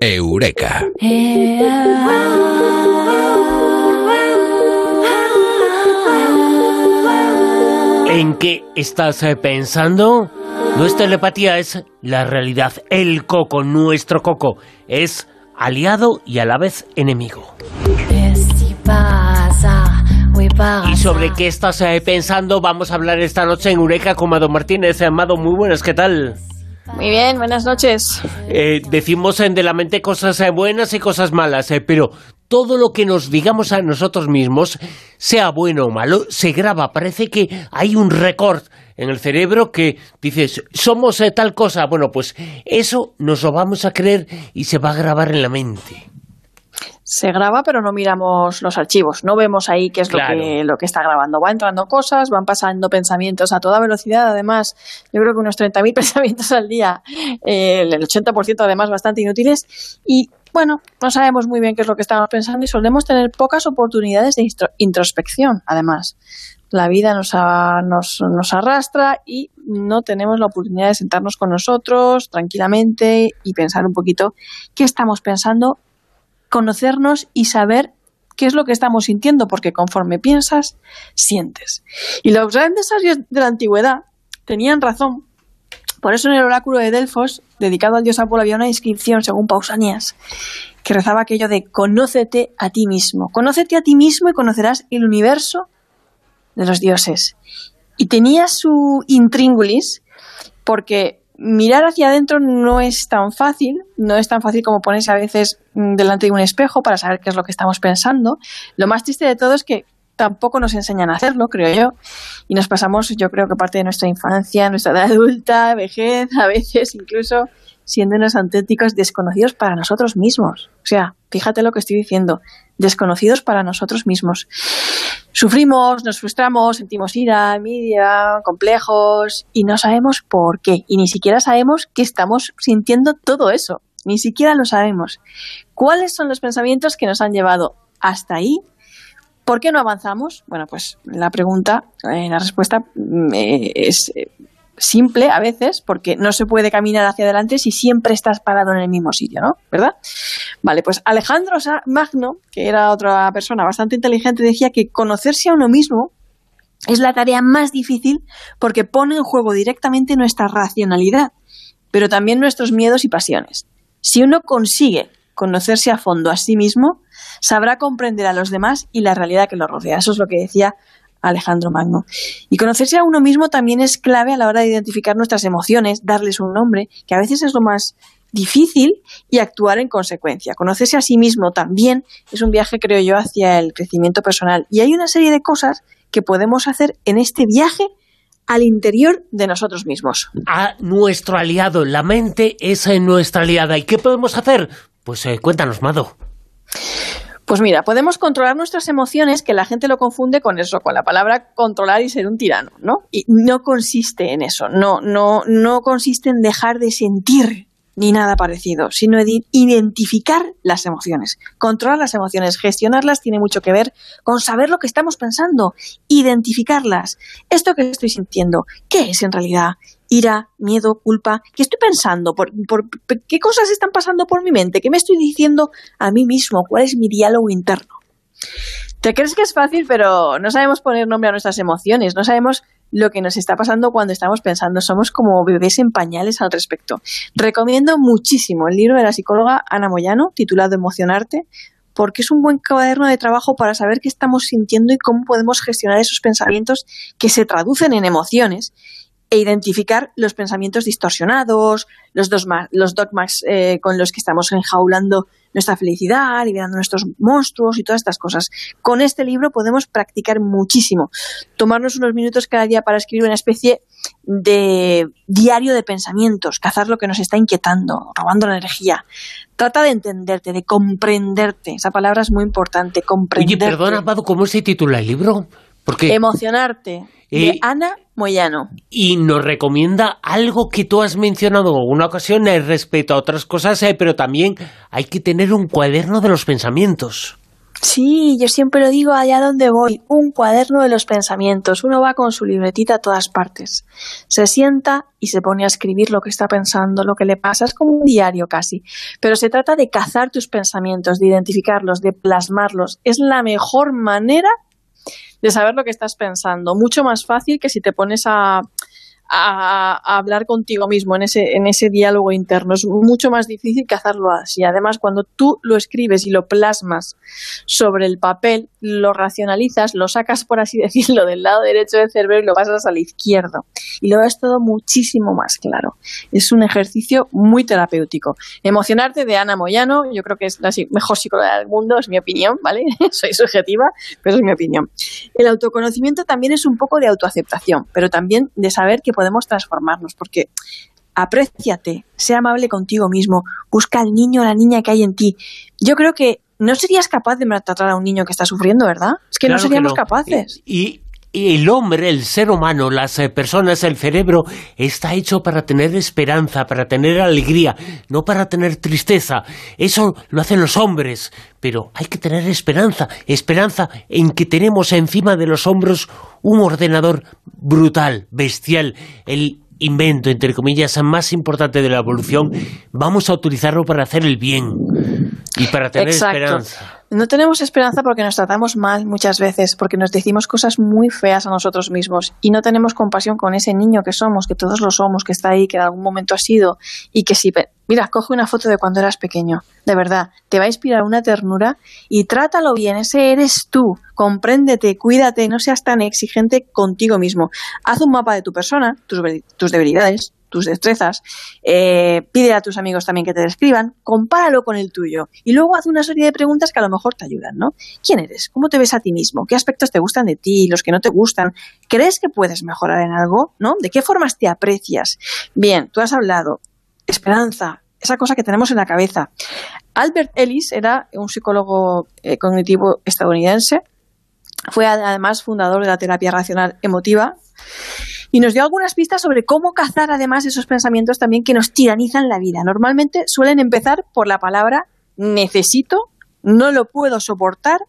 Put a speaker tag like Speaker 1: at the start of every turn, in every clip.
Speaker 1: Eureka.
Speaker 2: ¿En qué estás eh, pensando? No es telepatía, es la realidad. El coco, nuestro coco, es aliado y a la vez enemigo. ¿Y sobre qué estás eh, pensando? Vamos a hablar esta noche en Eureka con Mado Martínez. Amado, muy buenas, ¿qué tal?
Speaker 3: Muy bien, buenas noches.
Speaker 2: Eh, decimos en De la Mente cosas eh, buenas y cosas malas, eh, pero todo lo que nos digamos a nosotros mismos, sea bueno o malo, se graba. Parece que hay un récord en el cerebro que dices, somos tal cosa. Bueno, pues eso nos lo vamos a creer y se va a grabar en la mente
Speaker 3: se graba, pero no miramos los archivos, no vemos ahí qué es lo, que, lo que está grabando. Va entrando cosas, van pasando pensamientos a toda velocidad, además, yo creo que unos 30.000 pensamientos al día, eh, el 80% además bastante inútiles, y bueno, no sabemos muy bien qué es lo que estamos pensando y solemos tener pocas oportunidades de introspección, además. La vida nos, nos, nos arrastra y no tenemos la oportunidad de sentarnos con nosotros tranquilamente y pensar un poquito qué estamos pensando conocernos y saber qué es lo que estamos sintiendo, porque conforme piensas, sientes. Y los grandes sabios de la antigüedad tenían razón. Por eso en el oráculo de Delfos, dedicado al dios Apolo, había una inscripción, según Pausanias, que rezaba aquello de conócete a ti mismo. Conócete a ti mismo y conocerás el universo de los dioses. Y tenía su intríngulis, porque mirar hacia adentro no es tan fácil, no es tan fácil como ponerse a veces mm, delante de un espejo para saber qué es lo que estamos pensando. Lo más triste de todo es que tampoco nos enseñan a hacerlo, creo yo, y nos pasamos, yo creo que parte de nuestra infancia, nuestra edad adulta, vejez, a veces incluso siendo unos auténticos desconocidos para nosotros mismos. O sea, fíjate lo que estoy diciendo, desconocidos para nosotros mismos. Sufrimos, nos frustramos, sentimos ira, envidia, complejos y no sabemos por qué. Y ni siquiera sabemos que estamos sintiendo todo eso. Ni siquiera lo sabemos. ¿Cuáles son los pensamientos que nos han llevado hasta ahí? ¿Por qué no avanzamos? Bueno, pues la pregunta, eh, la respuesta mm, eh, es eh, simple a veces, porque no se puede caminar hacia adelante si siempre estás parado en el mismo sitio, ¿no? ¿Verdad? Vale, pues Alejandro Magno, que era otra persona bastante inteligente, decía que conocerse a uno mismo es la tarea más difícil porque pone en juego directamente nuestra racionalidad, pero también nuestros miedos y pasiones. Si uno consigue conocerse a fondo a sí mismo, sabrá comprender a los demás y la realidad que lo rodea. Eso es lo que decía Alejandro Magno. Y conocerse a uno mismo también es clave a la hora de identificar nuestras emociones, darles un nombre, que a veces es lo más difícil, y actuar en consecuencia. Conocerse a sí mismo también es un viaje, creo yo, hacia el crecimiento personal. Y hay una serie de cosas que podemos hacer en este viaje al interior de nosotros mismos.
Speaker 2: A nuestro aliado, la mente es nuestra aliada. ¿Y qué podemos hacer? Pues eh, cuéntanos, Mado.
Speaker 3: Pues mira, podemos controlar nuestras emociones, que la gente lo confunde con eso, con la palabra controlar y ser un tirano, ¿no? Y no consiste en eso, no, no, no consiste en dejar de sentir ni nada parecido, sino en identificar las emociones. Controlar las emociones, gestionarlas tiene mucho que ver con saber lo que estamos pensando, identificarlas. Esto que estoy sintiendo, ¿qué es en realidad? ira, miedo, culpa. ¿Qué estoy pensando? ¿Por, qué cosas están pasando por mi mente? ¿Qué me estoy diciendo a mí mismo? ¿Cuál es mi diálogo interno? Te crees que es fácil, pero no sabemos poner nombre a nuestras emociones, no sabemos lo que nos está pasando cuando estamos pensando. Somos como bebés en pañales al respecto. Recomiendo muchísimo el libro de la psicóloga Ana Moyano, titulado Emocionarte, porque es un buen cuaderno de trabajo para saber qué estamos sintiendo y cómo podemos gestionar esos pensamientos que se traducen en emociones e identificar los pensamientos distorsionados, los, los dogmas eh, con los que estamos enjaulando nuestra felicidad, liberando nuestros monstruos y todas estas cosas. Con este libro podemos practicar muchísimo. Tomarnos unos minutos cada día para escribir una especie de diario de pensamientos, cazar lo que nos está inquietando, robando la energía. Trata de entenderte, de comprenderte. Esa palabra es muy importante, comprenderte.
Speaker 2: Oye, perdona, Amado, ¿cómo se titula el libro?
Speaker 3: Porque... Emocionarte, de Ana Moyano.
Speaker 2: Y nos recomienda algo que tú has mencionado en alguna ocasión respecto a otras cosas, eh, pero también hay que tener un cuaderno de los pensamientos.
Speaker 3: Sí, yo siempre lo digo allá donde voy, un cuaderno de los pensamientos. Uno va con su libretita a todas partes. Se sienta y se pone a escribir lo que está pensando, lo que le pasa. Es como un diario casi. Pero se trata de cazar tus pensamientos, de identificarlos, de plasmarlos. Es la mejor manera de saber lo que estás pensando. Mucho más fácil que si te pones a a, hablar contigo mismo en ese, en ese diálogo interno. Es mucho más difícil que hacerlo así. Además, cuando tú lo escribes y lo plasmas sobre el papel, lo racionalizas, lo sacas, por así decirlo, del lado derecho del cerebro y lo pasas al izquierdo. Y lo ves todo muchísimo más claro. Es un ejercicio muy terapéutico. Emocionarte de Ana Moyano, yo creo que es la mejor psicóloga del mundo, es mi opinión, ¿vale? Soy subjetiva, pero es mi opinión. El autoconocimiento también es un poco de autoaceptación, pero también de saber que podemos transformarnos, porque apréciate, sea amable contigo mismo, busca al niño o la niña que hay en ti. Yo creo que no serías capaz de maltratar a un niño que está sufriendo, ¿verdad? Es que no seríamos capaces.
Speaker 2: Y, el hombre, el ser humano, las eh, personas, el cerebro, está hecho para tener esperanza, para tener alegría, no para tener tristeza. Eso lo hacen los hombres, pero hay que tener esperanza, esperanza en que tenemos encima de los hombros un ordenador brutal, bestial, el invento, entre comillas, más importante de la evolución, vamos a utilizarlo para hacer el bien y para tener esperanza.
Speaker 3: No tenemos esperanza porque nos tratamos mal muchas veces, porque nos decimos cosas muy feas a nosotros mismos y no tenemos compasión con ese niño que somos, que todos lo somos, que está ahí, que en algún momento ha sido y que si... Mira, coge una foto de cuando eras pequeño, de verdad, te va a inspirar una ternura y trátalo bien, ese eres tú, compréndete, cuídate, no seas tan exigente contigo mismo. Haz un mapa de tu persona, tus, debilidades, tus destrezas, eh, pide a tus amigos también que te describan, compáralo con el tuyo y luego haz una serie de preguntas que a lo mejor te ayudan, ¿no? ¿Quién eres? ¿Cómo te ves a ti mismo? ¿Qué aspectos te gustan de ti? ¿Los que no te gustan? ¿Crees que puedes mejorar en algo? ¿No? ¿De qué formas te aprecias? Bien, tú has hablado. Esperanza, esa cosa que tenemos en la cabeza. Albert Ellis era un psicólogo eh, cognitivo estadounidense. Fue además fundador de la terapia racional emotiva y nos dio algunas pistas sobre cómo cazar además esos pensamientos también que nos tiranizan la vida. Normalmente suelen empezar por la palabra necesito, no lo puedo soportar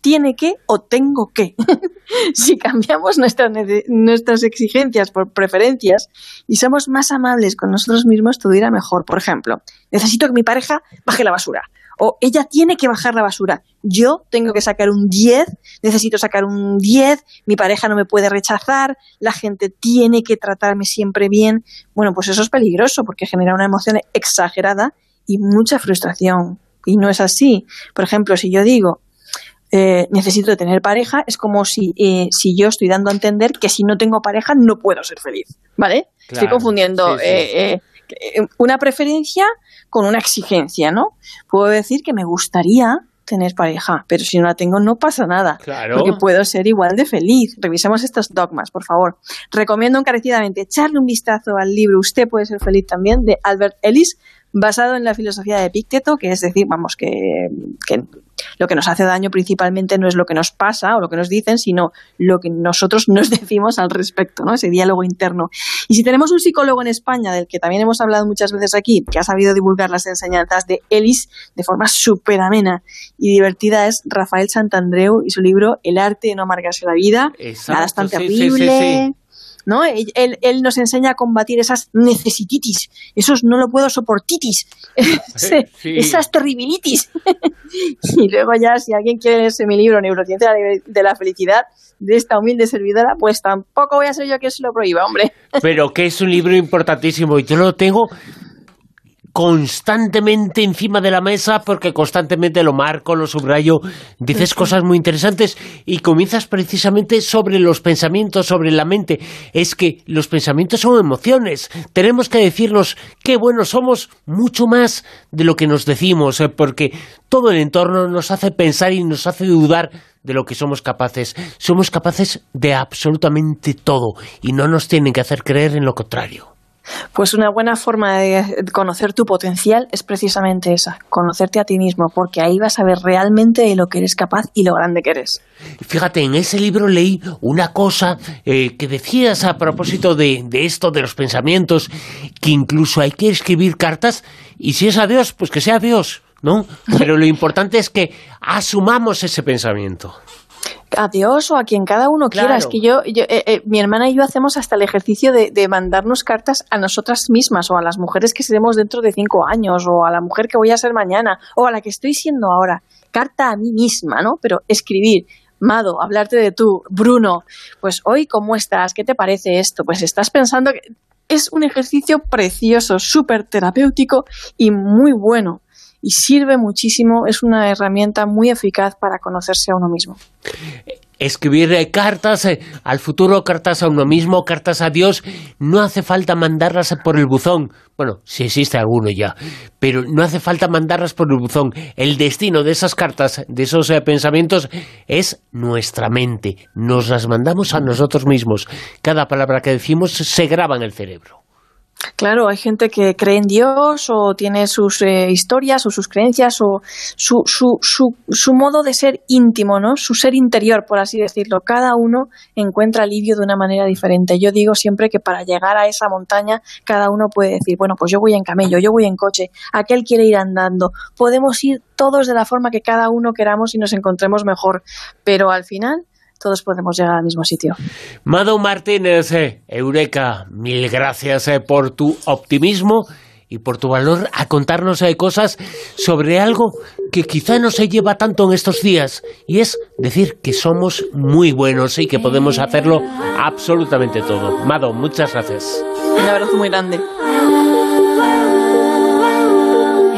Speaker 3: tiene que o tengo que. si cambiamos nuestras, nuestras exigencias por preferencias y somos más amables con nosotros mismos, todo irá mejor. Por ejemplo, necesito que mi pareja baje la basura o ella tiene que bajar la basura. Yo tengo que sacar un 10, necesito sacar un 10, mi pareja no me puede rechazar, la gente tiene que tratarme siempre bien. Bueno, pues eso es peligroso porque genera una emoción exagerada y mucha frustración. Y no es así. Por ejemplo, si yo digo, eh, necesito tener pareja, es como si, eh, si yo estoy dando a entender que si no tengo pareja no puedo ser feliz. ¿Vale? Estoy confundiendo eh, una preferencia con una exigencia, ¿no? Puedo decir que me gustaría tener pareja, pero si no la tengo no pasa nada,
Speaker 2: claro.
Speaker 3: porque puedo ser igual de feliz. Revisemos estos dogmas, por favor. Recomiendo encarecidamente echarle un vistazo al libro Usted puede ser feliz también de Albert Ellis, basado en la filosofía de Epicteto, que es decir, vamos, que, lo que nos hace daño principalmente no es lo que nos pasa o lo que nos dicen, sino lo que nosotros nos decimos al respecto, ¿no? Ese diálogo interno. Y si tenemos un psicólogo en España, del que también hemos hablado muchas veces aquí, que ha sabido divulgar las enseñanzas de Ellis de forma súper amena y divertida, es Rafael Santandreu y su libro El arte de no amargarse la vida. Nada es tan terrible. ¿No? Él, él, nos enseña a combatir esas necesititis, esos no lo puedo soportitis, esas terribilitis. y luego ya, si alguien quiere leerse mi libro, Neurociencia de la Felicidad, de esta humilde servidora, pues tampoco voy a ser yo quien se lo prohíba, hombre.
Speaker 2: Pero que es un libro importantísimo y yo lo tengo constantemente encima de la mesa porque constantemente lo marco, lo subrayo, dices cosas muy interesantes y comienzas precisamente sobre los pensamientos, sobre la mente. Es que los pensamientos son emociones. Tenemos que decirnos qué buenos somos mucho más de lo que nos decimos, eh, porque todo el entorno nos hace pensar y nos hace dudar de lo que somos capaces. Somos capaces de absolutamente todo y no nos tienen que hacer creer en lo contrario.
Speaker 3: Pues una buena forma de conocer tu potencial es precisamente esa, conocerte a ti mismo, porque ahí vas a ver realmente de lo que eres capaz y lo grande que eres.
Speaker 2: Fíjate, en ese libro leí una cosa eh, que decías a propósito de, de esto, de los pensamientos, que incluso hay que escribir cartas y si es a Dios, pues que sea Dios ¿no? Pero lo importante es que asumamos ese pensamiento
Speaker 3: a Dios o a quien cada uno quiera. Es que yo, eh, eh, mi hermana y yo hacemos hasta el ejercicio de, mandarnos cartas a nosotras mismas o a las mujeres que seremos dentro de cinco años o a la mujer que voy a ser mañana o a la que estoy siendo ahora. Carta a mí misma, ¿no? Pero escribir. Mado, hablarte de tú, Bruno, pues hoy cómo estás, ¿qué te parece esto? Pues estás pensando que es un ejercicio precioso, súper terapéutico y muy bueno y sirve muchísimo, es una herramienta muy eficaz para conocerse a uno mismo.
Speaker 2: Escribir eh, cartas eh, al futuro, cartas a uno mismo, cartas a Dios, no hace falta mandarlas por el buzón. Bueno, si existe alguno ya, pero no hace falta mandarlas por el buzón. El destino de esas cartas, de esos eh, pensamientos, es nuestra mente. Nos las mandamos a nosotros mismos. Cada palabra que decimos se graba en el cerebro.
Speaker 3: Claro, hay gente que cree en Dios o tiene sus eh, historias o sus creencias o su, su, su, su, modo de ser íntimo, ¿no? Su ser interior, por así decirlo. Cada uno encuentra alivio de una manera diferente. Yo digo siempre que para llegar a esa montaña, cada uno puede decir, bueno, pues yo voy en camello, yo voy en coche, aquel quiere ir andando. Podemos ir todos de la forma que cada uno queramos y nos encontremos mejor. Pero al final todos podemos llegar al mismo sitio.
Speaker 2: Mado Martínez, eh, Eureka, mil gracias eh, por tu optimismo y por tu valor a contarnos eh, cosas sobre algo que quizá no se lleva tanto en estos días, y es decir que somos muy buenos y que podemos hacerlo absolutamente todo. Mado, muchas gracias.
Speaker 3: Un abrazo muy grande.